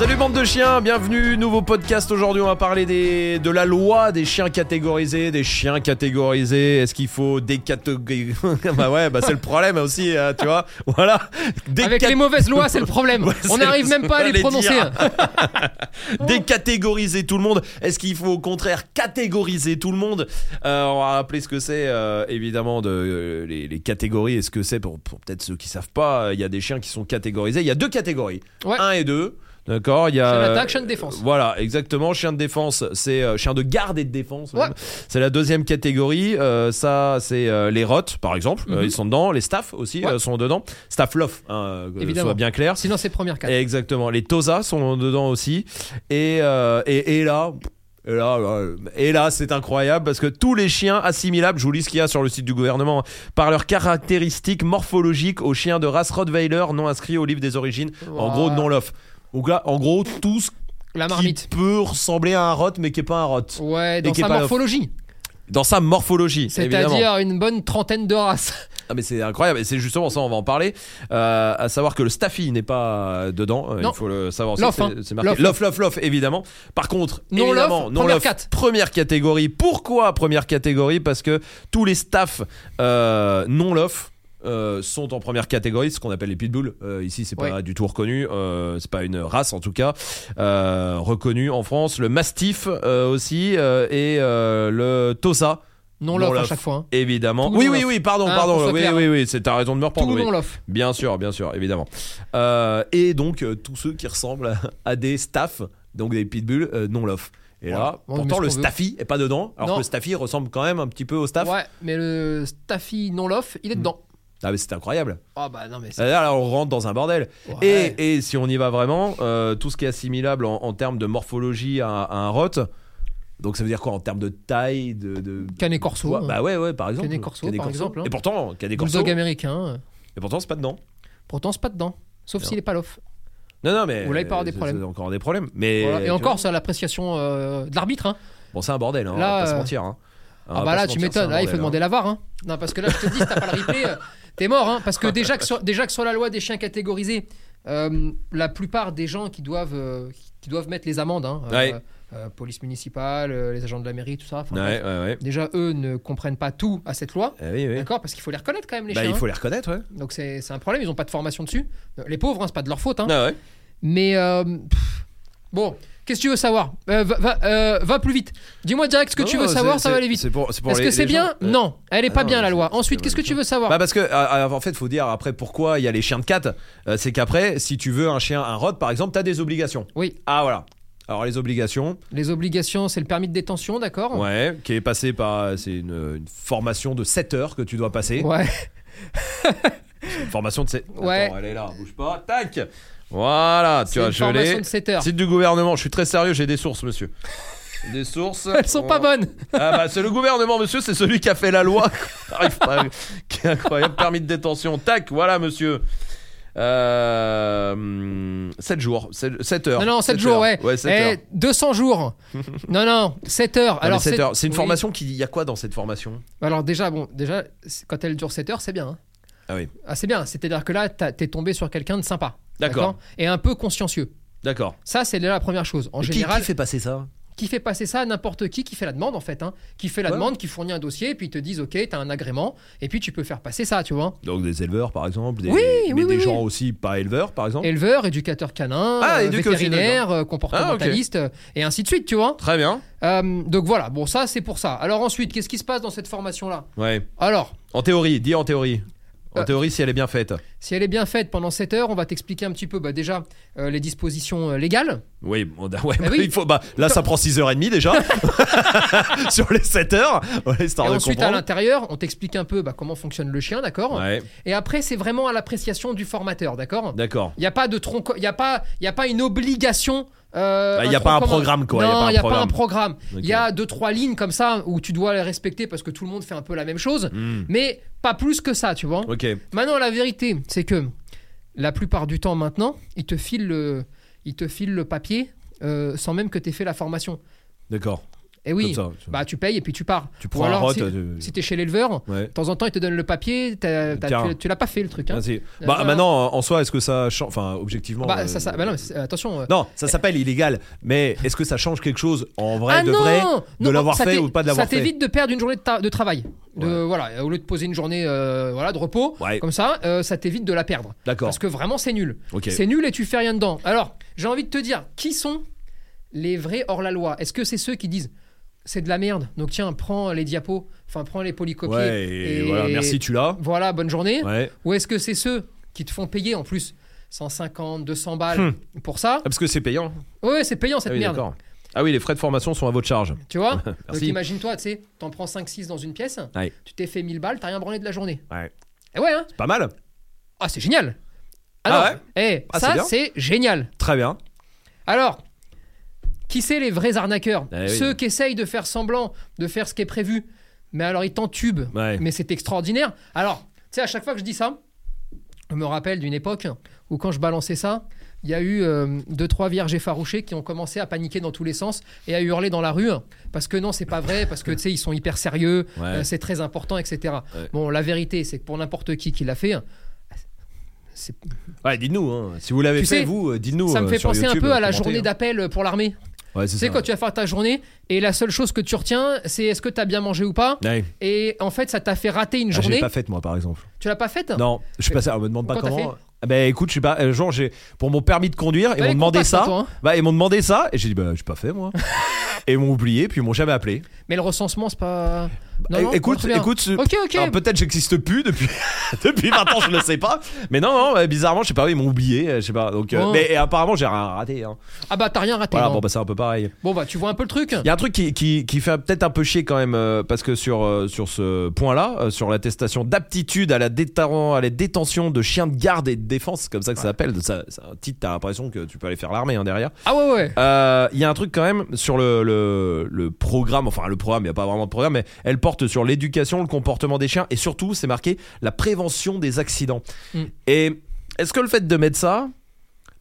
Salut bande de chiens, bienvenue, nouveau podcast. Aujourd'hui, on va parler des, de la loi des chiens catégorisés, des chiens catégorisés. Est-ce qu'il faut décatégoriser Bah ouais, bah c'est le problème aussi, euh, tu vois. Voilà. Avec les mauvaises lois, c'est le problème. Ouais, On n'arrive même pas à les prononcer. Décatégoriser tout le monde. Est-ce qu'il faut au contraire catégoriser tout le monde? Euh, On va rappeler ce que c'est, euh, évidemment, de, les, les catégories et ce que c'est pour, pour peut-être ceux qui savent pas. Il y a des chiens qui sont catégorisés. Il y a deux catégories, Ouais. un et deux. D'accord, il y a Chien d'attaque, chien de défense. Voilà, exactement. Chien de défense, c'est euh, chien de garde et de défense. Ouais. C'est la deuxième catégorie. Euh, ça, c'est euh, les rots, par exemple. Mhm. ils sont dedans. Les staffs aussi Ouais. sont dedans. Staff lof, hein, que ce Évidemment. soit bien clair. Sinon, c'est première carte. Exactement. Les Tosa sont dedans aussi. Et, et, et là. Et là, et là, c'est incroyable parce que tous les chiens assimilables, je vous lis ce qu'il y a sur le site du gouvernement, par leurs caractéristiques morphologiques aux chiens de race Rottweiler non inscrits au livre des origines, en gros non lof. Donc là, en gros, tout ce La qui peut ressembler à un rot mais qui est pas un rot. Ouais, dans sa morphologie. Dans sa morphologie. C'est-à-dire une bonne trentaine de races. Ah mais c'est incroyable et c'est justement ça on va en parler euh, à savoir que le Staffy n'est pas euh, dedans euh, il faut le savoir Lof, c'est- hein. c'est marqué Lof. Lof Lof évidemment par contre Non évidemment, Lof, non première Lof, première catégorie pourquoi première catégorie? Parce que tous les staffs euh, non Lof euh, sont en première catégorie, ce qu'on appelle les pitbulls. Euh, ici, c'est pas Ouais. du tout reconnu. Euh, c'est pas une race en tout cas euh, reconnue en France. Le mastiff euh, aussi et le tosa Non Non lof à chaque fois. hein. évidemment. Tout oui, oui, oui. Pardon, qu'on pardon. Oui, oui, oui. C'est t'as raison de me reprendre. Tout oui. non. Bien sûr, bien sûr, évidemment. Et donc tous ceux qui ressemblent à, des staffs, donc des pitbulls non lof. Et là, pourtant le staffy est pas dedans, alors Non. que le staffy ressemble quand même un petit peu au staff. Ouais, mais le Staffy non lof, il est dedans. Ah mais c'est incroyable. Ah bah non, mais c'est. Là, là, on rentre dans un bordel. Ouais. Et, et si on y va vraiment, euh, tout ce qui est assimilable en, en termes de morphologie à, à un rot. Donc ça veut dire quoi en termes de taille, de, de Canet Corso. Ouais, hein. bah ouais, ouais, par exemple. Canet Corso, Canet par Corso. exemple, hein. Et pourtant, Canet Corso. Bulldog américain. Et pourtant, c'est pas dedans. Pourtant, c'est pas dedans. Sauf s'il est pas lof. Non, non, mais. Ou là, il peut avoir des problèmes. encore des problèmes. Mais. Voilà. tu Et encore, c'est à l'appréciation euh, de l'arbitre. Hein. Bon, c'est un bordel, hein, on Là, va pas se euh, mentir. hein. On Ah va bah là, se tu mentir, m'étonnes. Là, il faut demander la VAR. Hein. Non, parce que là, je te dis, si t'as pas le replay, euh, t'es mort. Hein. Parce que déjà que, sur, déjà que sur la loi des chiens catégorisés, euh, la plupart des gens qui doivent, euh, qui doivent mettre les amendes, hein, euh, Ouais. euh, police municipale, les agents de la mairie, tout ça. Ouais, ouais. Déjà, eux ne comprennent pas tout à cette loi. Eh oui, oui. D'accord Parce qu'il faut les reconnaître quand même, les Bah, chiens. il faut les reconnaître, hein. Donc c'est un problème, ils n'ont pas de formation dessus. Les pauvres, hein, c'est pas de leur faute. hein. Ah. Mais pff, bon, qu'est-ce que tu veux savoir Euh, va, va- euh, va plus vite. Dis-moi direct ce que Non, tu veux savoir, ça va aller vite. C'est pour, c'est pour Est-ce les- que c'est bien gens. Euh, Non, elle est Ah pas non, bien la loi. c'est Ensuite, qu'est-ce que tu veux savoir Bah parce que euh, en fait faut dire après pourquoi il y a les chiens de cat Euh, c'est qu'après si tu veux un chien un rod par exemple t'as des obligations Oui, ah voilà alors les obligations les obligations, c'est le permis de détention, d'accord ouais qui est passé par c'est une, une formation de 7 heures que tu dois passer Ouais. une formation de 7 Ouais. Attends, elle est là bouge pas tac voilà tu C'est vois une je formation l'ai de 7 heures. site du gouvernement je suis très sérieux j'ai des sources monsieur des sources Elles sont pas bonnes. Ah bah c'est le gouvernement monsieur, c'est celui qui a fait la loi. Arrive pas, qui est incroyable, permis de détention. Tac, voilà monsieur. Euh, 7 jours, 7, heures. Non, non, 7 Sept jours, heures. ouais. Ouais, 7 Eh, heures. 200 jours. non, non, 7 heures. Non, mais Alors, sept sept- heures. C'est une oui. formation qui. Il y a quoi dans cette formation? Alors, déjà, bon, déjà, quand elle dure 7 heures, c'est bien. hein. Ah oui. Ah, c'est bien. C'est-à-dire que là, t'es tombé sur quelqu'un de sympa. D'accord. Et un peu consciencieux. D'accord. Ça, c'est la première chose. En Et qui- général, qui, fait passer ça? qui fait passer ça à n'importe qui qui fait la demande en fait hein. qui fait la Ouais. demande qui fournit un dossier et puis ils te disent ok t'as un agrément et puis tu peux faire passer ça tu vois Donc des éleveurs par exemple, des, Oui, mais oui, des oui, gens oui. aussi pas éleveurs par exemple. éleveur éducateur canin Ah, euh, vétérinaire euh, comportementaliste euh, et ainsi de suite tu vois Très bien. Euh, donc voilà bon ça c'est pour ça alors ensuite qu'est-ce qui se passe dans cette formation là Ouais. alors En théorie, dis en théorie. En Euh, théorie si elle est bien faite. si elle est bien faite pendant 7 heures on va t'expliquer un petit peu bah, déjà euh, les dispositions euh, légales Oui, bon, bah, ouais, Ah bah, oui. il faut, bah, là ça prend 6h30 déjà sur les 7 heures. Ouais, histoire et de ensuite à l'intérieur on t'explique un peu bah, comment fonctionne le chien d'accord Ouais, et après c'est vraiment à l'appréciation du formateur d'accord d'accord. Il n'y a pas de tronc, il a pas, y a pas une obligation. Euh, Bah, il y a pas un programme, quoi, il Non, il n'y a pas un programme. Il y a deux trois lignes comme ça où tu dois les respecter parce que tout le monde fait un peu la même chose, Hmm, mais pas plus que ça, tu vois. Ok. Maintenant, la vérité, c'est que la plupart du temps maintenant, ils te filent le, ils te filent le papier euh, sans même que tu aies fait la formation. D'accord. Et oui, Comme ça. bah tu payes et puis tu pars. tu Ou prends un alors, rot. si, euh, si t'es chez l'éleveur, ouais. de temps en temps, il te donne le papier, t'as- t'as- Tiens. tu, tu l'as pas fait le truc. Hein. Ah. Euh, Bah, maintenant, en soi, est-ce que ça change Enfin, objectivement. Bah, euh, ça, ça- bah non, attention. euh, Non, ça s'appelle illégal. Mais est-ce que ça change quelque chose en vrai, ah de non, vrai, de l'avoir ça fait ou pas de l'avoir Ça fait t'évite de perdre une journée de, ta- de travail. De, Ouais. voilà, au lieu de poser une journée euh, voilà, de repos, Ouais. comme ça, euh, ça t'évite de la perdre. D'accord. Parce que vraiment, c'est nul. Ok. C'est nul et tu fais rien dedans. Alors, j'ai envie de te dire, qui sont les vrais hors-la-loi? Est-ce que c'est ceux qui disent c'est de la merde, donc tiens, prends les diapos, enfin, prends les polycopiers. Ouais, et, voilà, merci, tu l'as. Voilà, bonne journée. Ouais. Ou est-ce que c'est ceux qui te font payer en plus? 150, 200 balles Hmm. pour ça? Ah, parce que c'est payant. Ouais, c'est payant cette ah oui, merde. Ah oui, les frais de formation sont à votre charge. Tu vois? Donc imagine-toi, tu sais, t'en prends 5-6 dans une pièce, Ouais. tu t'es fait 1000 balles, t'as rien branlé de la journée. Ouais. Et ouais, hein Pas mal. Ah, c'est génial Ah Alors, ouais? eh, Ah, c'est ça, bien. c'est génial Très bien. Alors, qui c'est les vrais arnaqueurs oui. Ceux qui essayent de faire semblant de faire ce qui est prévu, mais alors ils t'entubent, Ouais. mais c'est extraordinaire. Alors, tu sais, à chaque fois que je dis ça, je me rappelle d'une époque où quand je balançais ça, il y a eu euh, deux trois vierges effarouchées qui ont commencé à paniquer dans tous les sens et à hurler dans la rue parce que non c'est pas vrai parce que tu sais ils sont hyper sérieux Ouais. euh, c'est très important etc Ouais. bon la vérité c'est que pour n'importe qui qui l'a fait c'est- Ouais, dites-nous. hein. Si vous l'avez fait, sais, vous, euh, dites-nous. ça me euh, fait penser un peu à la journée hein. d'appel pour l'armée Ouais, c'est tu sais ça. quand tu vas faire ta journée et la seule chose que tu retiens c'est est-ce que tu as bien mangé ou pas Ouais. et en fait ça t'a fait rater une Ah, je journée l'ai pas faite, moi, par exemple. tu l'as pas faite Non, je suis passé. On me demande pas comment. Ah bah écoute, je sais pas. euh, Genre, j'ai pour mon permis de conduire, ils T'as m'ont demandé ça. toi, hein. Bah, ils m'ont demandé ça, et j'ai dit bah, j'ai pas fait moi. et ils m'ont oublié, puis ils m'ont jamais appelé. mais le recensement c'est pas non, Eh, non, écoute, écoute, peut-être j'existe plus depuis depuis 20 ans, je ne sais pas. Mais non, non, bizarrement, je sais pas, ils m'ont oublié, euh, je sais pas. Donc, euh, Oh. mais et apparemment, j'ai rien raté. hein. ah bah t'as rien raté Voilà, bon bah c'est un peu pareil. Bon bah tu vois un peu le truc. Il y a un truc qui, qui, qui fait peut-être un peu chier quand même, euh, parce que sur, euh, sur ce point-là, euh, sur l'attestation d'aptitude à la, déten- à la détention de chiens de garde et de défense, c'est comme ça que ça s'appelle, ça- c'est un titre, t'as l'impression que tu peux aller faire l'armée hein, derrière. Ah ouais ouais. Il y a un truc quand même sur le, le, le programme, enfin le programme, il n'y a pas vraiment de programme, mais elle porte sur l'éducation, le comportement des chiens, et surtout, c'est marqué la prévention des accidents. Mm. Et est-ce que le fait de mettre ça,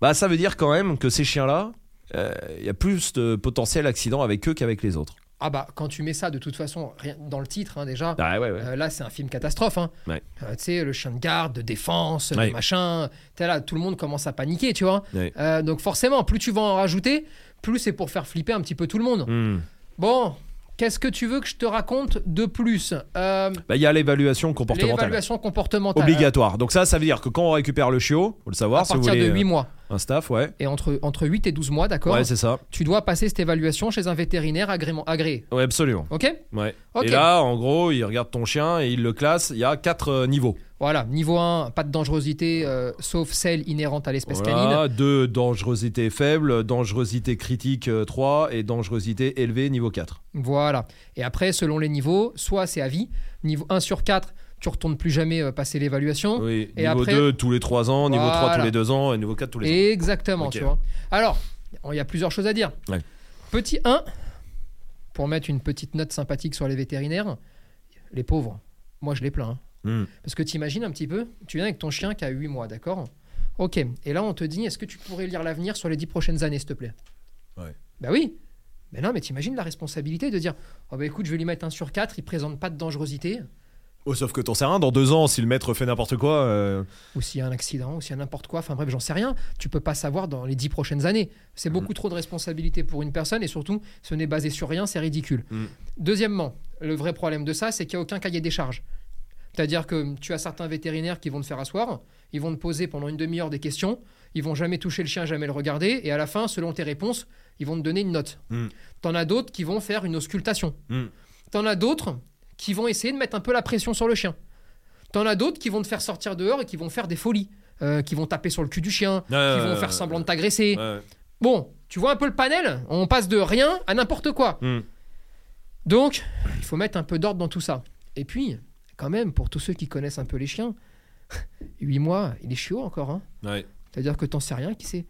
bah ça veut dire quand même que ces chiens-là, euh, il y a plus de potentiel accident avec eux qu'avec les autres? Ah bah quand tu mets ça de toute façon rien dans le titre hein, déjà. Ah ouais, ouais. euh, là, c'est un film catastrophe. Hein. Ouais. Euh, tu sais, le chien de garde, de défense, machin. T'es là, tout le monde commence à paniquer, tu vois. Euh, donc forcément, plus tu vas en rajouter, plus c'est pour faire flipper un petit peu tout le monde. Hmm. Bon, qu'est-ce que tu veux que je te raconte de plus Euh, Bah, il y a l'évaluation comportementale. L'évaluation comportementale. Obligatoire. Donc ça, ça veut dire que quand on récupère le chiot, faut le savoir, À si vous partir voulez de 8 euh, mois. Un staff, ouais. Et entre, entre 8 et 12 mois, d'accord Ouais, c'est ça. Tu dois passer cette évaluation chez un vétérinaire agrément, agréé. Ouais, absolument. Ok Ouais. Ok. Et là, en gros, il regarde ton chien et il le classe. Il y a quatre euh, niveaux. Voilà, niveau 1, pas de dangerosité, euh, sauf celle inhérente à l'espèce canine. Voilà, deux, dangerosité faible, dangerosité critique euh, 3 et dangerosité élevée niveau 4. Voilà. Et après, selon les niveaux, soit c'est à vie, niveau 1 sur 4, tu retournes plus jamais euh, passer l'évaluation. Oui, Et niveau après- 2 tous les 3 ans, niveau 3 Voilà. tous les 2 ans et niveau 4 tous les ans. Exactement, Ok. tu vois. Alors, il y a plusieurs choses à dire. Ouais. Petit 1, pour mettre une petite note sympathique sur les vétérinaires, les pauvres, moi je les plains. hein. Hmm. Parce que tu imagines un petit peu, tu viens avec ton chien qui a 8 mois, d'accord? Ok, et là on te dit, est-ce que tu pourrais lire l'avenir sur les 10 prochaines années, s'il te plaît? Ouais. Bah oui Mais non, mais t'imagines la responsabilité de dire, oh bah écoute, je vais lui mettre un sur 4, il présente pas de dangerosité, Oh, sauf que t'en sais rien, dans 2 ans, si le maître fait n'importe quoi. euh, ou s'il y a un accident, ou s'il y a n'importe quoi, enfin bref, j'en sais rien, tu peux pas savoir dans les 10 prochaines années. C'est beaucoup trop de responsabilité pour une personne, et surtout, ce n'est basé sur rien, c'est ridicule. Mm. Deuxièmement, le vrai problème de ça, c'est qu'il n'y a aucun cahier des charges. C'est-à-dire que tu as certains vétérinaires qui vont te faire asseoir, ils vont te poser pendant une demi-heure des questions, ils vont jamais toucher le chien, jamais le regarder, et à la fin, selon tes réponses, ils vont te donner une note. Mm. T'en as d'autres qui vont faire une auscultation. Mm. T'en as d'autres qui vont essayer de mettre un peu la pression sur le chien. T'en as d'autres qui vont te faire sortir dehors et qui vont faire des folies, euh, qui vont taper sur le cul du chien, qui vont faire semblant de t'agresser. ouais. Bon, tu vois un peu le panel On passe de rien à n'importe quoi. Hmm. Donc, il faut mettre un peu d'ordre dans tout ça. Et puis, quand même, pour tous ceux qui connaissent un peu les chiens, 8 mois, il est chiot encore. Hein Ouais. C'est-à-dire que t'en sais rien, qui sait?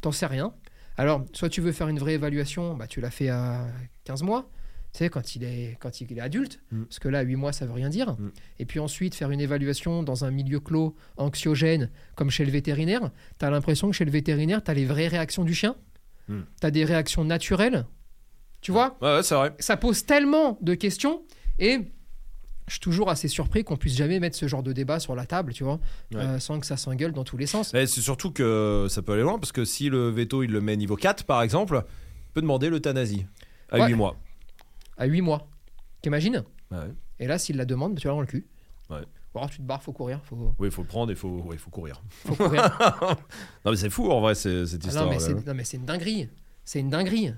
T'en sais rien. Alors, soit tu veux faire une vraie évaluation, bah, tu l'as fait à 15 mois. Tu sais, quand il est, quand il est adulte, Mm. parce que là, 8 mois, ça veut rien dire. Mm. Et puis ensuite, faire une évaluation dans un milieu clos, anxiogène, comme chez le vétérinaire, tu as l'impression que chez le vétérinaire, tu as les vraies réactions du chien. Mm. Tu as des réactions naturelles. Tu vois? Ouais, ouais, c'est vrai. Ça pose tellement de questions et je suis toujours assez surpris qu'on puisse jamais mettre ce genre de débat sur la table, tu vois, Ouais. euh, sans que ça s'engueule dans tous les sens. Mais c'est surtout que ça peut aller loin parce que si le veto il le met niveau 4 par exemple, il peut demander l'euthanasie à Ouais. 8 mois. À 8 mois. T'imagines Ouais. Et là, s'il la demande, tu vas dans le cul. Ouais. Ou alors tu te barres, faut courir. Faut, Oui, il faut le prendre et il faut, ouais, il faut courir. faut courir. Non mais c'est fou en vrai cette Ah histoire. non, mais c'est, non, mais c'est une dinguerie. C'est une dinguerie.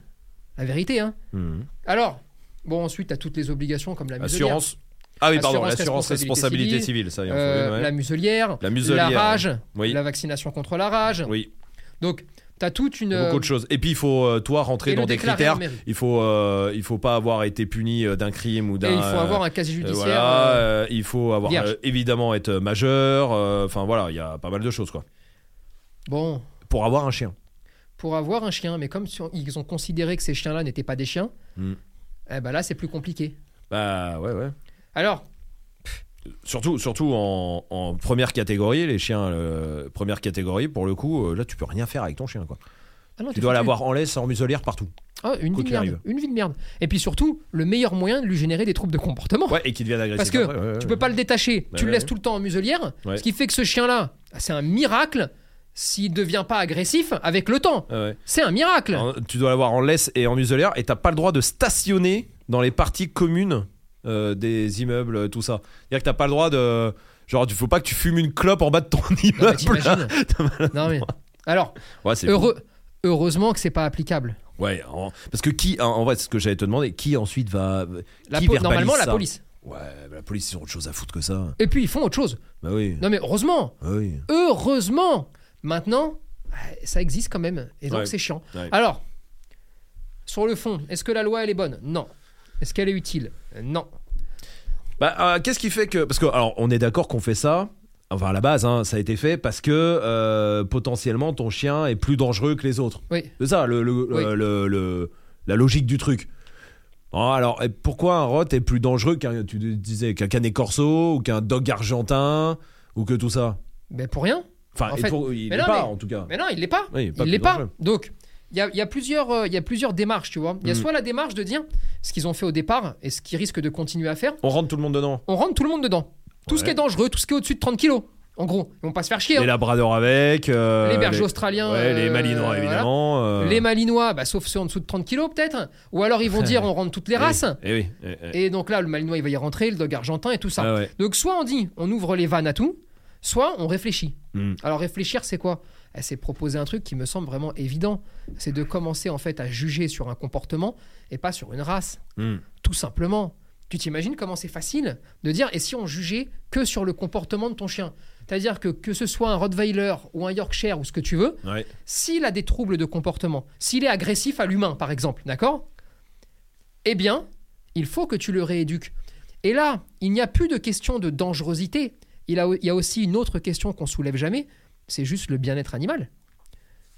La vérité, hein. Mhm. Alors, bon, ensuite, tu as toutes les obligations comme la muselière. Assurance. Ah oui, pardon, Assurance, l'assurance responsabilité, responsabilité civile, ça y est, Euh. La muselière, La muselière. la rage, Oui. la vaccination contre la rage. Oui, Donc, tu as toute une. beaucoup de choses. Et puis il faut euh, toi rentrer dans des critères. Il faut euh, il faut pas avoir été puni euh, d'un crime ou d'un il faut euh, avoir un casier euh, judiciaire. voilà, euh, euh, il faut avoir euh, évidemment être majeur. euh, Enfin voilà, il y a pas mal de choses quoi. Bon, Pour avoir un chien. pour avoir un chien, mais comme sur- ils ont considéré que ces chiens-là n'étaient pas des chiens, Mm. eh ben là, c'est plus compliqué. Bah ouais ouais. Alors, Surtout, surtout en, en première catégorie, les chiens, euh, première catégorie, pour le coup, euh, là tu peux rien faire avec ton chien. Quoi. ah non, Tu dois l'avoir en laisse, en muselière, partout. Ah, une vie de qu'il merde. Une vie de merde. Et puis surtout, le meilleur moyen de lui générer des troubles de comportement. Ouais, et qui deviennent agressifs. Parce que après, ouais, ouais, Tu peux pas le détacher. Bah tu le laisses tout le temps en muselière. Ce qui fait que ce chien-là, c'est un miracle s'il devient pas agressif avec le temps. Ouais. C'est un miracle. Alors, tu dois l'avoir en laisse et en muselière, et t'as pas le droit de stationner dans les parties communes euh, des immeubles, euh, tout ça. C'est-à-dire que t'as pas le droit de. Genre, il faut pas que tu fumes une clope en bas de ton mais immeuble. Non, mais- Alors, Ouais, heureux, heureusement que c'est pas applicable. Ouais, en- parce que qui, en- vrai, c'est ce que j'allais te demander, qui ensuite va. La qui po- normalement, la police. Ouais, la police, ils ont autre chose à foutre que ça. Et puis, ils font autre chose. Bah oui. Non, mais heureusement. Bah oui. Heureusement. Maintenant, ça existe quand même. Et donc, Ouais. c'est chiant. Ouais. Alors, sur le fond, est-ce que la loi, elle est bonne? Non. Est-ce qu'elle est utile? Euh, Non. Bah, euh, qu'est-ce qui fait que. Parce que, alors, on est d'accord qu'on fait ça. Enfin, à la base, hein, ça a été fait parce que euh, potentiellement ton chien est plus dangereux que les autres. Oui. C'est ça, le, le- Oui. euh, le- le- la logique du truc. Ah, alors, et pourquoi un rot est plus dangereux qu'un, tu disais, qu'un canet corso ou qu'un dog argentin ou que tout ça? Mais pour rien. Enfin, En fait- pour- il non, pas mais- en tout cas. Mais non, il l'est pas. Oui, pas il plus l'est pas. Donc, il y a, il y a plusieurs, euh, il y a plusieurs démarches, tu vois. Il y a Mm. soit la démarche de dire ce qu'ils ont fait au départ et ce qu'ils risquent de continuer à faire. On rentre tout le monde dedans. On rentre tout le monde dedans. Tout ce qui est dangereux, tout ce qui est au-dessus de 30 kilos. En gros, ils vont pas se faire chier. hein. Les labradors avec. euh, Les bergers australiens, Ouais, les euh, malinois voilà. évidemment. euh, Les malinois, bah, sauf ceux en dessous de 30 kilos peut-être. Ou alors ils vont dire on rentre toutes les eh races. oui, eh oui, eh, eh. Et donc là, le malinois, il va y rentrer, le dog argentin et tout ça. Ah ouais. Donc soit on dit on ouvre les vannes à tout, soit on réfléchit. Mm. Alors réfléchir, c'est quoi? Eh, C'est proposer un truc qui me semble vraiment évident. C'est de commencer en fait à juger sur un comportement et pas sur une race. Mm. Tout simplement. Tu t'imagines comment c'est facile de dire et si on jugeait que sur le comportement de ton chien? C'est-à-dire que que ce soit un Rottweiler ou un Yorkshire ou ce que tu veux, Ouais. s'il a des troubles de comportement, s'il est agressif à l'humain, par exemple, d'accord? Eh bien, il faut que tu le rééduques. Et là, il n'y a plus de question de dangerosité. Il, a- il y a aussi une autre question qu'on soulève jamais, c'est juste le bien-être animal.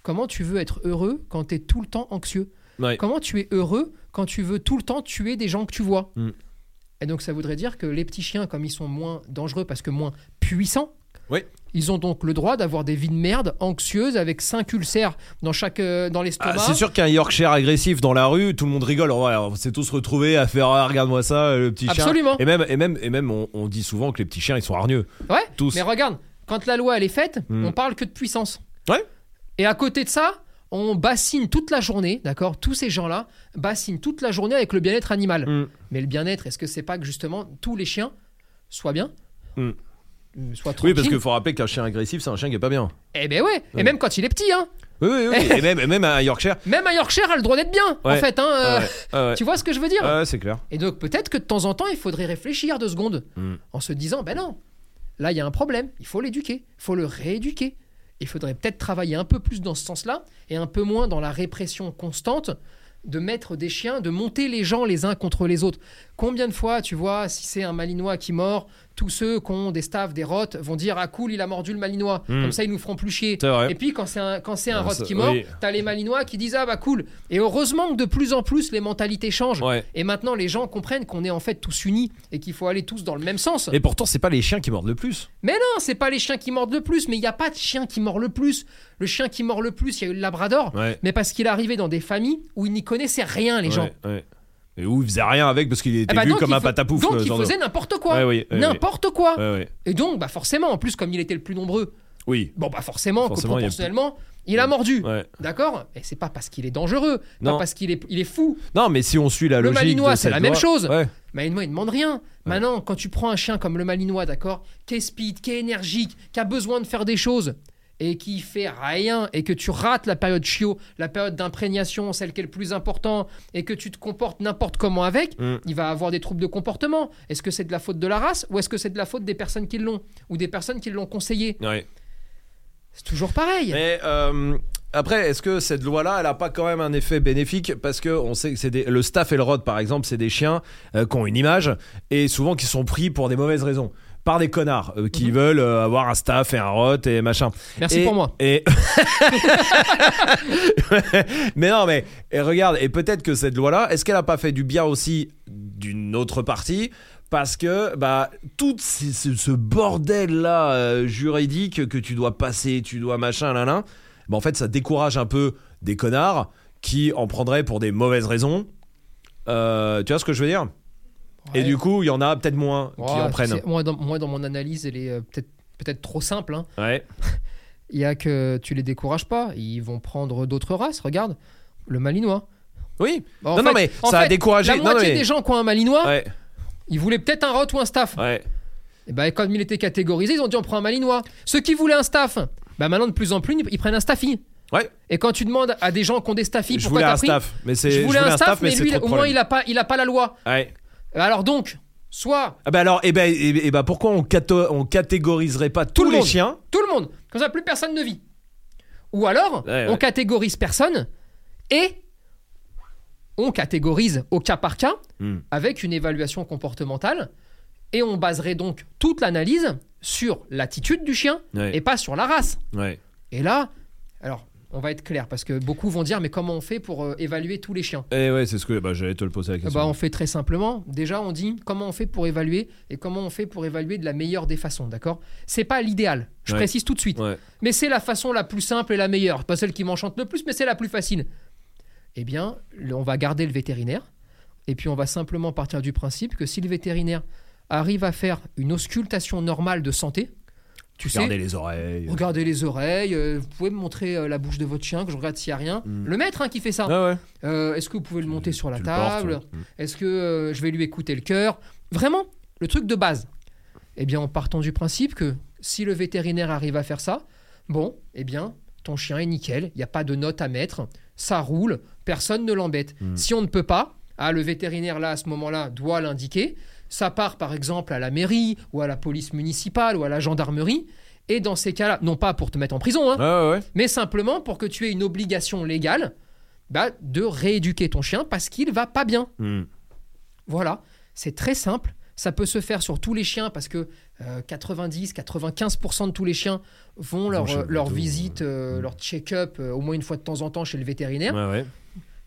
Comment tu veux être heureux quand tu es tout le temps anxieux? Ouais. Comment tu es heureux quand tu veux tout le temps tuer des gens que tu vois? Mm. Et donc ça voudrait dire que les petits chiens, comme ils sont moins dangereux parce que moins puissants, ils ont donc le droit d'avoir des vies de merde anxieuses avec cinq ulcères dans chaque euh, dans l'estomac. Ah, c'est sûr qu'un Yorkshire agressif dans la rue, tout le monde rigole. On s'est tous retrouvés à faire ah, regarde-moi ça, le petit chien. Absolument. Et même, et même, et même on, on dit souvent que les petits chiens ils sont hargneux. Ouais. Tous. Mais regarde, quand la loi elle est faite, Mm. on parle que de puissance. Ouais. Et à côté de ça, on bassine toute la journée, d'accord Tous ces gens-là bassinent toute la journée avec le bien-être animal. Mm. Mais le bien-être, est-ce que c'est pas que justement tous les chiens soient bien Mm. Euh, Soient Oui, parce qu'il faut rappeler qu'un chien agressif, c'est un chien qui est pas bien. Eh ben ouais. Et même quand il est petit, hein. Oui, oui, oui. et même, même un Yorkshire. Même un Yorkshire a le droit d'être bien, en fait. Hein, euh, Ah ouais, ah ouais. Tu vois ce que je veux dire Ah ouais, c'est clair. Et donc peut-être que de temps en temps, il faudrait réfléchir deux secondes Mm. en se disant, ben non, là il y a un problème, il faut l'éduquer, il faut le rééduquer. Il faudrait peut-être travailler un peu plus dans ce sens-là et un peu moins dans la répression constante de mettre des chiens, de monter les gens les uns contre les autres. Combien de fois, tu vois, si c'est un malinois qui mord, tous ceux qui ont des staffs, des rottes, vont dire Ah cool, il a mordu le malinois, Mm. comme ça ils nous feront plus chier. Et puis quand c'est un, quand c'est un Ah, rot qui mord, oui. t'as les malinois qui disent Ah bah cool. Et heureusement que de plus en plus les mentalités changent. Ouais. Et maintenant, les gens comprennent qu'on est en fait tous unis et qu'il faut aller tous dans le même sens. Et pourtant, c'est pas les chiens qui mordent le plus. Mais non, c'est pas les chiens qui mordent le plus, mais il n'y a pas de chien qui mord le plus. Le chien qui mord le plus, il y a eu le labrador, Ouais. mais parce qu'il est arrivé dans des familles où il n'y connaissaient rien, les gens. Ouais. Et où il faisait rien avec parce qu'il était Eh bah, vu comme un patapouf. Donc, le il faisait n'importe quoi. Ouais, oui, ouais, n'importe quoi. Ouais. Et donc, bah forcément, en plus, comme il était le plus nombreux, Oui. bon, bah forcément, Forcément, il y a proportionnellement, il a mordu. Ouais. D'accord? Et c'est pas parce qu'il est dangereux, Non. pas parce qu'il est, il est fou. Non, mais si on suit la Le logique. Malinois, c'est la même chose. Ouais. Malinois, il demande rien. Maintenant, quand tu prends un chien comme le Malinois, d'accord, qui est speed, qui est énergique, qui a besoin de faire des choses? Et qui fait rien et que tu rates la période chiot, la période d'imprégnation, celle qui est le plus important, et que tu te comportes n'importe comment avec, Mm. il va avoir des troubles de comportement. Est-ce que c'est de la faute de la race ou est-ce que c'est de la faute des personnes qui l'ont ou des personnes qui l'ont conseillé? Ouais. C'est toujours pareil. Mais euh, après, est-ce que cette loi-là, elle a pas quand même un effet bénéfique? Parce que on sait que c'est des- le staff et le rod, par exemple, c'est des chiens euh, qui ont une image et souvent qui sont pris pour des mauvaises raisons. Par des connards euh, qui Mhm. veulent euh, avoir un staff et un rot et machin. Merci Et- pour moi. Et mais non, mais et regarde, et peut-être que cette loi-là, est-ce qu'elle a pas fait du bien aussi d'une autre partie? Parce que bah tout ce, ce bordel là juridique que tu dois passer, tu dois machin là là, bah en fait ça décourage un peu des connards qui en prendraient pour des mauvaises raisons. Euh, tu vois ce que je veux dire? Et du coup, il y en a peut-être moins qui en prennent. Moi dans, moi, dans mon analyse, elle est euh, peut-être peut-être trop simple. hein. Ouais. Il y a que tu les décourages pas. Ils vont prendre d'autres races. Regarde, le malinois. Oui. Bah, en non, non, fait- mais en ça a découragé. La non, moitié mais- des gens qui ont un malinois, Ouais, ils voulaient peut-être un rot ou un staff. ouais. Et ben comme il était catégorisé, ils ont dit on prend un malinois. Ceux qui voulaient un staff, bah maintenant de plus en plus ils prennent un staffy. Ouais. Et quand tu demandes à des gens qui ont des staffy, Je pourquoi voulais t'as un pris staff, mais c'est. Je voulais un staff, mais c'est lui, au moins il a pas, il a pas la loi. Ouais. Alors donc, soit Ah bah alors, et ben, et, et ben pourquoi on, cato- on catégoriserait pas tous le les monde. chiens tout le monde, comme ça plus personne ne vit. Ou alors Ouais, on ouais. catégorise personne et on catégorise au cas par cas Hmm. avec une évaluation comportementale et on baserait donc toute l'analyse sur l'attitude du chien Ouais. et pas sur la race. Ouais. Et là, alors, on va être clair parce que beaucoup vont dire mais comment on fait pour euh, évaluer tous les chiens? Et ouais, c'est ce que bah, j'allais te le poser la Eh question. ben, on fait très simplement. Déjà, on dit comment on fait pour évaluer et comment on fait pour évaluer de la meilleure des façons, d'accord? C'est pas l'idéal. Je Ouais. précise tout de suite. Ouais. Mais c'est la façon la plus simple et la meilleure. Pas celle qui m'enchante le plus, mais c'est la plus facile. Eh bien, on va garder le vétérinaire et puis on va simplement partir du principe que si le vétérinaire arrive à faire une auscultation normale de santé, tu sais, Regardez les oreilles. Regardez les oreilles, euh, vous pouvez me montrer euh, la bouche de votre chien, que je regarde s'il n'y a rien. Mm. Le maître hein, qui fait ça. Ah ouais. Euh, Est-ce que vous pouvez le monter sur la Tu table. Mm. Est-ce que je vais lui écouter le cœur? Vraiment, le truc de base. Eh bien, en partant du principe que si le vétérinaire arrive à faire ça, bon, eh bien, ton chien est nickel, il n'y a pas de note à mettre, ça roule, personne ne l'embête. Mm. Si on ne peut pas, ah, le vétérinaire là, à ce moment-là, doit l'indiquer. Ça part par exemple à la mairie ou à la police municipale ou à la gendarmerie. Et dans ces cas-là, non pas pour te mettre en prison, hein, ouais, mais simplement pour que tu aies une obligation légale bah, de rééduquer ton chien parce qu'il va pas bien. Hmm. Voilà, c'est très simple. Ça peut se faire sur tous les chiens parce que 90-95% de tous les chiens vont leur, euh, leur visite, euh, mm. leur check-up euh, au moins une fois de temps en temps chez le vétérinaire. Ouais.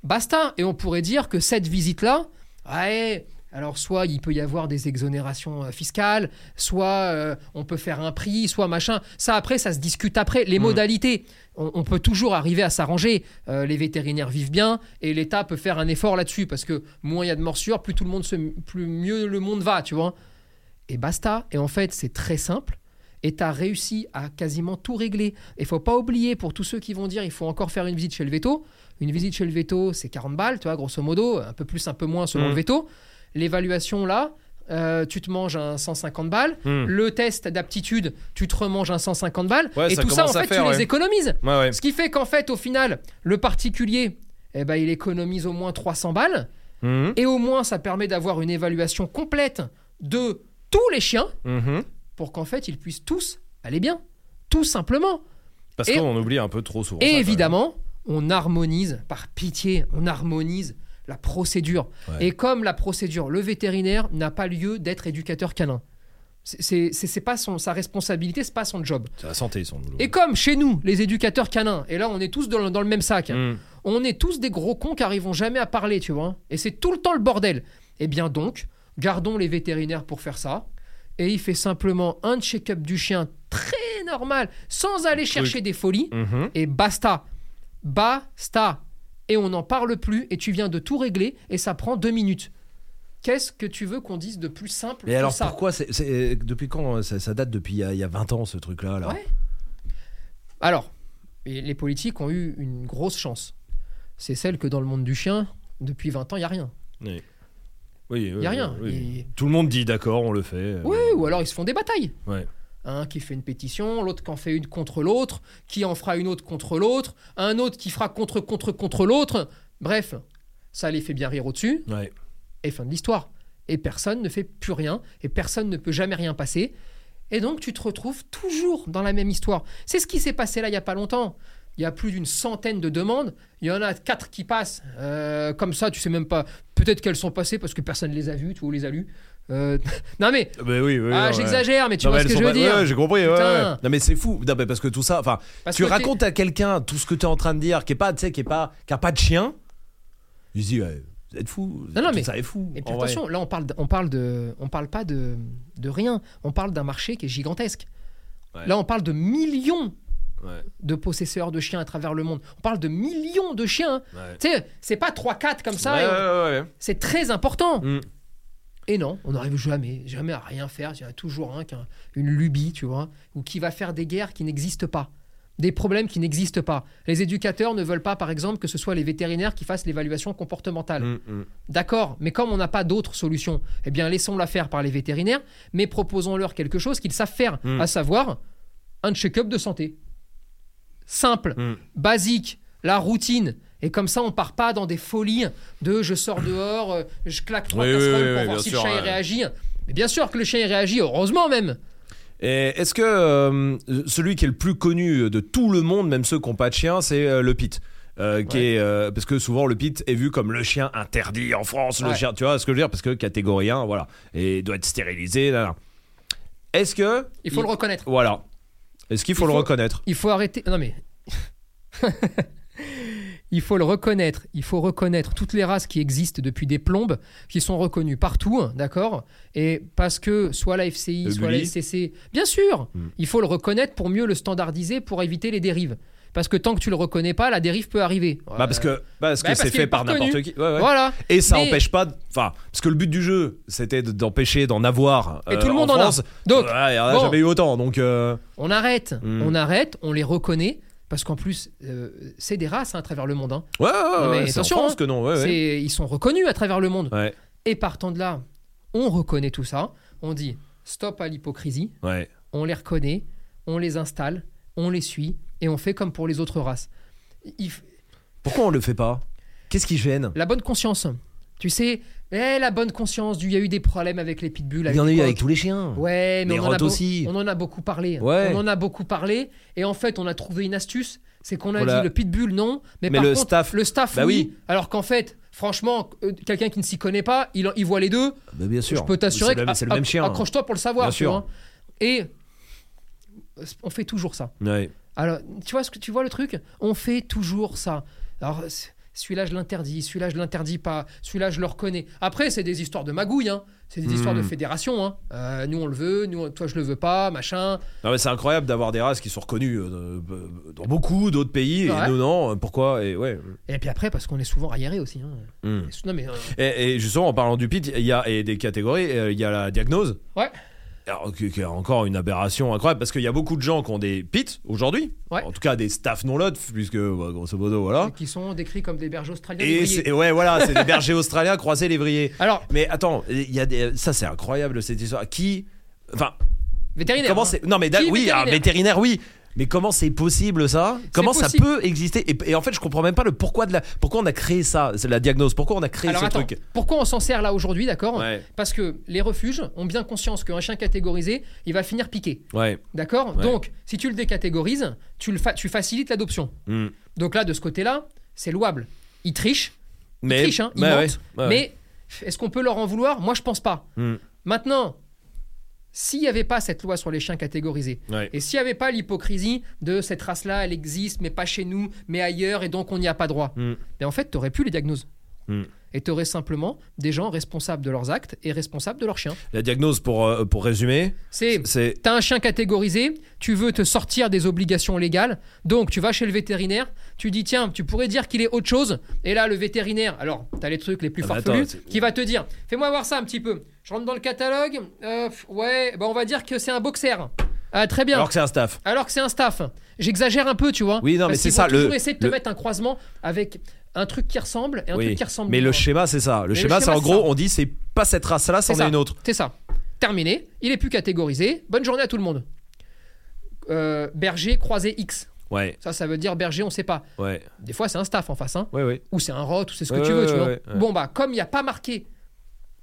Basta. Et on pourrait dire que cette visite-là, ouais, alors soit il peut y avoir des exonérations euh, fiscales, soit euh, on peut faire un prix, soit machin. Ça après, ça se discute après. Les Mm. modalités, on, on peut toujours arriver à s'arranger. Euh, les vétérinaires vivent bien et l'État peut faire un effort là-dessus parce que moins il y a de morsures, plus tout le monde se, plus mieux le monde va, tu vois. Et basta. Et en fait, c'est très simple. Et tu as réussi à quasiment tout régler. Et faut pas oublier, pour tous ceux qui vont dire il faut encore faire une visite chez le veto, une visite chez le veto, c'est 40 balles, tu vois, grosso modo, un peu plus, un peu moins selon Mm. le veto. L'évaluation, là, euh, tu te manges un 150 balles. Hmm. Le test d'aptitude, tu te remanges un 150 balles. Ouais, et ça tout ça, en fait, faire, tu les économises. Ouais. Ce qui fait qu'en fait, au final, le particulier, eh ben, il économise au moins 300 balles. Mhm. Et au moins, ça permet d'avoir une évaluation complète de tous les chiens Mhm. pour qu'en fait, ils puissent tous aller bien. Tout simplement. Parce qu'on oublie un peu trop souvent. Et ça, évidemment, on harmonise, par pitié, on harmonise la procédure. Ouais. Et comme la procédure, le vétérinaire n'a pas lieu d'être éducateur canin. C'est- pas son, sa responsabilité, c'est pas son job. C'est la santé, son boulot. Et comme chez nous, les éducateurs canins, et là on est tous dans, le- dans le même sac, hein, Hmm. on est tous des gros cons qui arrivent jamais à parler, tu vois. Et c'est tout le temps le bordel. Eh bien donc, gardons les vétérinaires pour faire ça. Et il fait simplement un check-up du chien très normal, sans aller chercher des folies Mhm. et basta. Basta. Et on n'en parle plus et tu viens de tout régler et ça prend deux minutes. Qu'est-ce que tu veux qu'on dise de plus simple Et que alors ça pourquoi c'est, c'est- depuis quand ça, ça date depuis il y, a, il y a 20 ans ce truc-là là. Ouais. Alors, les politiques ont eu une grosse chance. C'est celle que dans le monde du chien, depuis 20 ans, il n'y a rien. Oui. Oui, Il n'y a rien. Et- Tout le monde dit d'accord, on le fait. euh, Oui, ou alors ils se font des batailles. Ouais. Un qui fait une pétition, l'autre qui en fait une contre l'autre, qui en fera une autre contre l'autre, un autre qui fera contre, contre, contre l'autre. Bref, ça les fait bien rire au-dessus, Ouais. et fin de l'histoire. Et personne ne fait plus rien, et personne ne peut jamais rien passer. Et donc tu te retrouves toujours dans la même histoire. C'est ce qui s'est passé là il n'y a pas longtemps. Il y a plus d'une centaine de demandes. Il y en a quatre qui passent. Euh, comme ça, tu sais même pas. Peut-être qu'elles sont passées parce que personne ne les a vues, ou les a lues. Euh, non mais, Bah oui, oui. ah, j'exagère, mais tu Non, vois mais ce que je veux pas- dire. ouais, j'ai compris. ouais. Non mais c'est fou. Non, mais parce que tout ça, enfin, tu que racontes à quelqu'un tout ce que tu es en train de dire, qui est pas, tu sais, qui est pas, qui a pas de chien. Il se dit, ouais, vous êtes fou. Non, non, mais- ça est fou. Et puis vrai. attention, là on parle, on parle de, on parle pas de, de rien. On parle d'un marché qui est gigantesque. Là on parle de millions de possesseurs de chiens à travers le monde. On parle de millions de chiens. ouais. Tu sais, c'est pas 3-4 comme ça. On-. C'est très important. Mm. Et non, on n'arrive jamais, jamais à rien faire. Il y en a toujours un qui a une lubie, tu vois, ou qui va faire des guerres qui n'existent pas. Des problèmes qui n'existent pas. Les éducateurs ne veulent pas, par exemple, que ce soit les vétérinaires qui fassent l'évaluation comportementale. Mm, mm. D'accord, mais comme on n'a pas d'autre solution, eh bien laissons-la faire par les vétérinaires, mais proposons-leur quelque chose qu'ils savent faire, Mm. à savoir un check-up de santé. Simple, Mm. basique, la routine. Et comme ça, on part pas dans des folies de je sors dehors, euh, je claque trois Oui, oui, casseroles oui, pour oui, voir bien si sûr, le chien y ouais. réagit. Mais bien sûr que le chien y réagit, heureusement même. Et est-ce que euh, celui qui est le plus connu de tout le monde, même ceux qui n'ont pas de chien, c'est euh, le pit Euh, qui Ouais. est, euh, parce que souvent le pit est vu comme le chien interdit en France, le chien, tu vois ce que je veux dire? Parce que catégorie 1, voilà, et doit être stérilisé. là, là. Est-ce que. Il faut le reconnaître. Voilà. Est-ce qu'il faut Il le faut- reconnaître? Il faut arrêter. Non mais. il faut le reconnaître. Il faut reconnaître toutes les races qui existent depuis des plombes, qui sont reconnues partout, hein, d'accord? Et parce que soit la FCI, Le soit la. SCC, bien sûr, Hmm. il faut le reconnaître pour mieux le standardiser, pour éviter les dérives. Parce que tant que tu le reconnais pas, la dérive peut arriver. Bah parce que, parce bah, c'est fait par n'importe qui. Ouais, ouais. Voilà. Et ça Mais- empêche pas. Enfin, parce que le but du jeu, c'était de- d'empêcher d'en avoir. Et euh, tout le monde en a. France. Donc, Ouais, bon. jamais eu autant. Donc, euh, on arrête. Hmm. On arrête, on les reconnaît. Parce qu'en plus, euh, c'est des races hein, à travers le monde. hein. ouais, ouais, ouais, mais ouais, c'est en attention, France hein. que non. Ouais, ouais. C'est- Ils sont reconnus à travers le monde. Ouais, Et partant de là, on reconnaît tout ça. On dit stop à l'hypocrisie. ouais. On les reconnaît, on les installe, on les suit et on fait comme pour les autres races. Il Pourquoi on le fait pas? Qu'est-ce qui gêne? La bonne conscience. Tu sais, eh, la bonne conscience du il y a eu des problèmes avec les pitbulls. Il y en a eu avec tous les chiens. Ouais, mais Les on en, a aussi. on en a beaucoup parlé. Ouais. On en a beaucoup parlé. Et en fait, on a trouvé une astuce. C'est qu'on a Voilà. dit le pitbull, non. Mais, Mais par le contre, staff- le staff, Bah oui. oui. Alors qu'en fait, franchement, euh, quelqu'un qui ne s'y connaît pas, il, il voit les deux. Bah, bien sûr. Je peux t'assurer que c'est le ah, même chien. Accroche-toi pour le savoir. Bien sûr. vois. Et on fait toujours ça. Ouais. Alors, tu vois ce que tu vois le truc? On fait toujours ça. Alors, celui-là, je l'interdis, celui-là, je l'interdis pas, celui-là, je le reconnais. Après, c'est des histoires de magouille, hein. C'est des histoires de Hmm. fédération, hein. Euh, nous, on le veut, nous, toi, je le veux pas, machin. Non, mais c'est incroyable d'avoir des races qui sont reconnues euh, dans beaucoup d'autres pays. Ouais. Et nous, non. euh, Pourquoi Et ouais. Et puis après, parce qu'on est souvent arriéré aussi. hein. Hmm. Non, mais, euh, Et, et justement, en parlant du pit, il y a et des catégories. euh, Il y a la diagnose. Ouais. Alors, qui, est encore une aberration incroyable parce qu'il y a beaucoup de gens qui ont des pits aujourd'hui. Ouais. En tout cas, des staff non lot, puisque bah, grosso modo, voilà. qui sont décrits comme des bergers australiens. Et ouais, voilà, c'est des bergers australiens croisés lévriers. Alors, Mais attends, il y a des, ça c'est incroyable cette histoire. Qui, enfin, vétérinaire. comment hein. c'est Non mais da- oui, vétérinaire vétérinaire, oui. Mais comment c'est possible ça? Comment possible. ça peut exister? Et, et en fait, je comprends même pas le pourquoi de la, pourquoi on a créé ça, c'est la diagnose. Pourquoi on a créé Alors ce attends, truc? Pourquoi on s'en sert là aujourd'hui, d'accord? Ouais, Parce que les refuges ont bien conscience qu'un chien catégorisé, il va finir piqué. ouais. D'accord? Ouais. Donc, si tu le décatégorises, tu, le fa- tu facilites l'adoption. Hmm. Donc là, de ce côté-là, c'est louable. Ils trichent, Mais, ils trichent, hein, ils mentent. Mais est-ce qu'on peut leur en vouloir? Moi, je pense pas. Hmm. Maintenant, s'il n'y avait pas cette loi sur les chiens catégorisés, Ouais. et s'il n'y avait pas l'hypocrisie de cette race-là, elle existe, mais pas chez nous, mais ailleurs, et donc on n'y a pas droit, Hmm. mais en fait, tu aurais pu les diagnoses. Hmm. Et tu aurais simplement des gens responsables de leurs actes et responsables de leurs chiens. La diagnose, pour, euh, pour résumer, C'est c'est. T'as un chien catégorisé, tu veux te sortir des obligations légales, donc tu vas chez le vétérinaire, tu dis tiens, tu pourrais dire qu'il est autre chose, et là le vétérinaire, alors t'as les trucs les plus Ah, farfelus, attends, qui va te dire fais-moi voir ça un petit peu. Je rentre dans le catalogue, euh, ouais, bah on va dire que c'est un boxer. Ah, très bien. Alors que c'est un staff. Alors que c'est un staff. J'exagère un peu, tu vois. Oui, non, mais c'est ça, le- essayer de te le- mettre un croisement avec un truc qui ressemble et un Oui. truc qui ressemble. Mais le schéma, c'est ça. Le schéma, c'est en gros, ça. on dit c'est pas cette race-là, c'en est une autre. C'est ça. Terminé. Il est plus catégorisé. Bonne journée à tout le monde. Euh, berger croisé X. Ouais, Ça, ça veut dire berger, on sait pas. ouais, Des fois, c'est un staff en face, hein. ouais, ouais. ou c'est un rot, ou c'est ce que tu veux, tu vois. Bon, bah, comme il n'y a pas marqué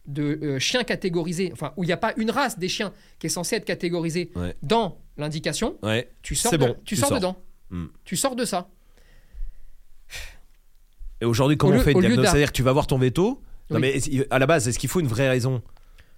de euh, chien catégorisé, enfin, où il n'y a pas une race des chiens qui est censée être catégorisée dans l'indication, Ouais. tu sors, de- bon, tu tu sors sors. dedans. Hmm. Tu sors de ça. Et aujourd'hui, comment on fait diagnose d'un- C'est-à-dire que tu vas voir ton veto? Non, mais à la base, est-ce qu'il faut une vraie raison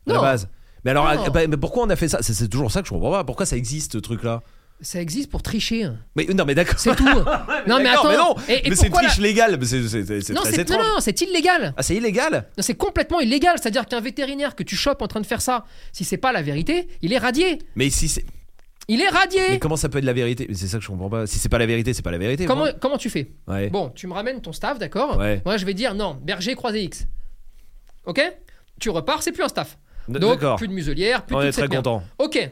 À la Non. base? Mais alors, ah, bah, mais pourquoi on a fait ça? C'est c'est toujours ça que je comprends pas. Pourquoi ça existe ce truc-là? Ça existe pour tricher. Mais non, mais d'accord. C'est tout. non, mais D'accord, attends. non. Et, et mais c'est une pourquoi la- triche légale. Mais c'est c'est- c'est Non, très c'est non, étrange. non, c'est illégal. Ah, c'est illégal? Non, C'est complètement illégal. C'est-à-dire qu'un vétérinaire que tu chopes en train de faire ça, si c'est pas la vérité, il est radié. Mais si c'est. Il est Mais radié. comment ça peut être la vérité? Mais C'est ça que je comprends pas. Si c'est pas la vérité, c'est pas la vérité. Comment, moi. comment tu fais? Ouais. Bon, tu me ramènes ton staff, d'accord? Ouais. Moi, je vais dire non, berger croisé X. Ok? Tu repars, c'est plus un staff. Donc, D'accord. plus de muselière, plus On de est toute très content. Ok.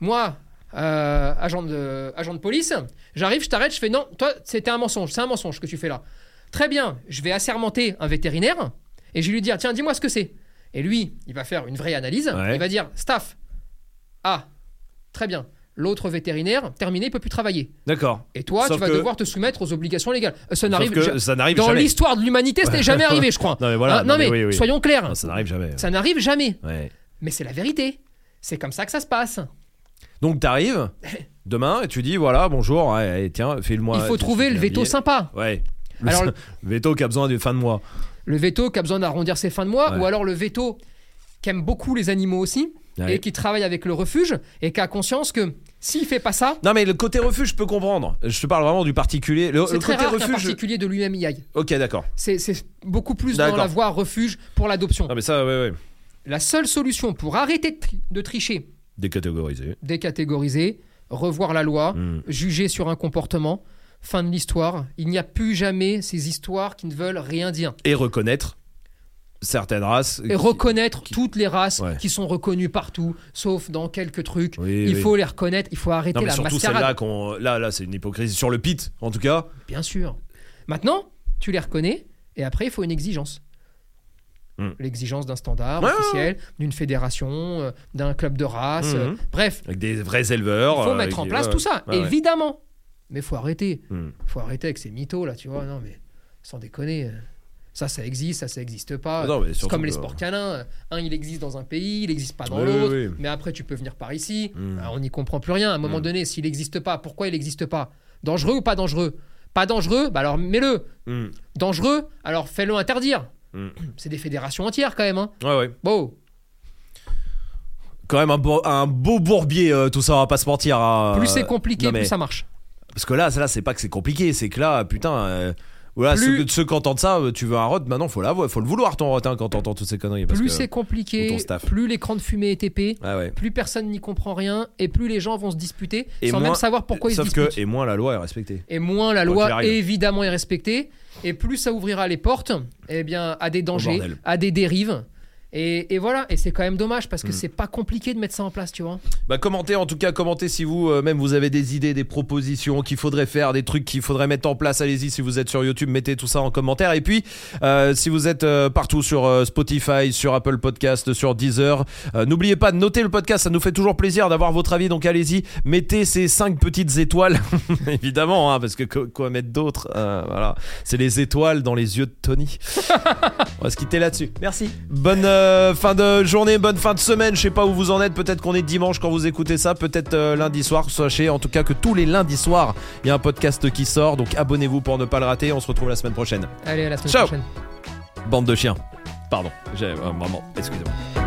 Moi, euh, agent, de, agent de police, j'arrive, je t'arrête, je fais non, toi, c'était un mensonge, c'est un mensonge que tu fais là. Très bien, je vais assermenter un vétérinaire et je vais lui dire tiens, dis-moi ce que c'est. Et lui, il va faire une vraie analyse. Ouais. Il va dire staff. Ah, très bien. L'autre vétérinaire, terminé, il peut plus travailler. D'accord. Et toi, Sauf tu vas que- devoir te soumettre aux obligations légales. Euh, Ça n'arrive que ja- ça n'arrive dans jamais. l'histoire de l'humanité, ce n'est jamais arrivé, je crois. Non, mais voilà. Hein, non, mais, oui, oui. soyons clairs, Non, ça n'arrive jamais. ça n'arrive jamais. Ouais. Mais c'est la vérité. C'est comme ça que ça se passe. Donc t'arrives demain et tu dis voilà bonjour allez, tiens fais-le-moi. Il faut trouver le veto sympa. Ouais. Le Alors, le veto qui a besoin de fin de mois. Le veto qui a besoin d'arrondir ses fins de mois, Ouais. ou alors le veto qui aime beaucoup les animaux aussi, Ouais. et qui travaille avec le refuge, et qui a conscience que s'il fait pas ça, Non mais le côté refuge je peux comprendre. Je te parle vraiment du particulier. Le, le très côté rare refuge. particulier de lui-même y aille. Ok d'accord. C'est beaucoup plus dans la voie refuge pour l'adoption. Non mais ça ouais ouais. La seule solution pour arrêter de, tri- de tricher, Décatégorisé. décatégoriser, revoir la loi, Hmm. juger sur un comportement, fin de l'histoire. Il n'y a plus jamais ces histoires qui ne veulent rien dire. Et reconnaître certaines races. Et reconnaître qui- toutes les races Ouais. qui sont reconnues partout, sauf dans quelques trucs. Oui, il oui. faut les reconnaître, il faut arrêter Non mais la surtout mascarade. celle-là qu'on là là c'est une hypocrisie sur le pit en tout cas. Bien sûr. Maintenant, tu les reconnais et après, il faut une exigence. Hmm. L'exigence d'un standard Ouais, officiel, d'une fédération, euh, d'un club de race. Mhm. euh, bref, Avec des vrais éleveurs. il faut euh, mettre en place tout ça, évidemment. Mais il faut arrêter. Hmm. faut arrêter avec ces mythos là, tu vois. Non, mais sans déconner. Ça, ça existe, ça, ça existe pas. Non, mais C'est comme les sports canins. Un, il existe dans un pays, il n'existe pas dans Oui, l'autre. oui, oui. Mais après, tu peux venir par ici. Mm. Alors, on n'y comprend plus rien. À un moment Mm. donné, s'il n'existe pas, pourquoi il n'existe pas? Dangereux ou pas dangereux? Pas dangereux, bah alors mets-le. Hmm. Dangereux, alors fais-le interdire. C'est des fédérations entières quand même. Hein. Ouais ouais. Bon, Quand même un beau, un beau bourbier euh, tout ça on va pas se mentir. hein. plus c'est compliqué, non, mais- plus ça marche. Parce que là, là c'est pas que c'est compliqué, c'est que là, putain, euh, voilà, Plus- ceux, ceux qui entendent ça, euh, tu veux un rot, maintenant faut l'avoir, faut le vouloir ton rot hein, quand t'entends toutes ces conneries. Parce Plus c'est compliqué, plus l'écran de fumée est épais, Ah ouais. plus personne n'y comprend rien et plus les gens vont se disputer Et sans moins- même savoir pourquoi ils se Sauf disputent. que, et moins la loi est respectée. Et moins la loi évidemment est respectée et plus ça ouvrira les portes eh bien, à des dangers, à des dérives. Et, et voilà, et c'est quand même dommage parce que Mm. c'est pas compliqué de mettre ça en place, tu vois. Bah commentez en tout cas, commentez si vous euh, même vous avez des idées, des propositions qu'il faudrait faire, des trucs qu'il faudrait mettre en place. Allez-y si vous êtes sur YouTube, mettez tout ça en commentaire. Et puis euh, si vous êtes euh, partout sur euh, Spotify, sur Apple Podcast, sur Deezer, euh, n'oubliez pas de noter le podcast. Ça nous fait toujours plaisir d'avoir votre avis. Donc allez-y, mettez ces cinq petites étoiles, évidemment, hein, parce que quoi, quoi mettre d'autre Euh, Voilà, c'est les étoiles dans les yeux de Tony. On va se quitter là-dessus. Merci. Bonne euh, fin de journée, bonne fin de semaine. Je sais pas où vous en êtes. Peut-être qu'on est dimanche quand vous écoutez ça. Peut-être euh, lundi soir. Sachez en tout cas que tous les lundis soirs, il y a un podcast qui sort. Donc abonnez-vous pour ne pas le rater. On se retrouve la semaine prochaine. Allez, à la semaine Ciao. prochaine. Bande de chiens. Pardon. J'ai euh, vraiment. Excusez-moi.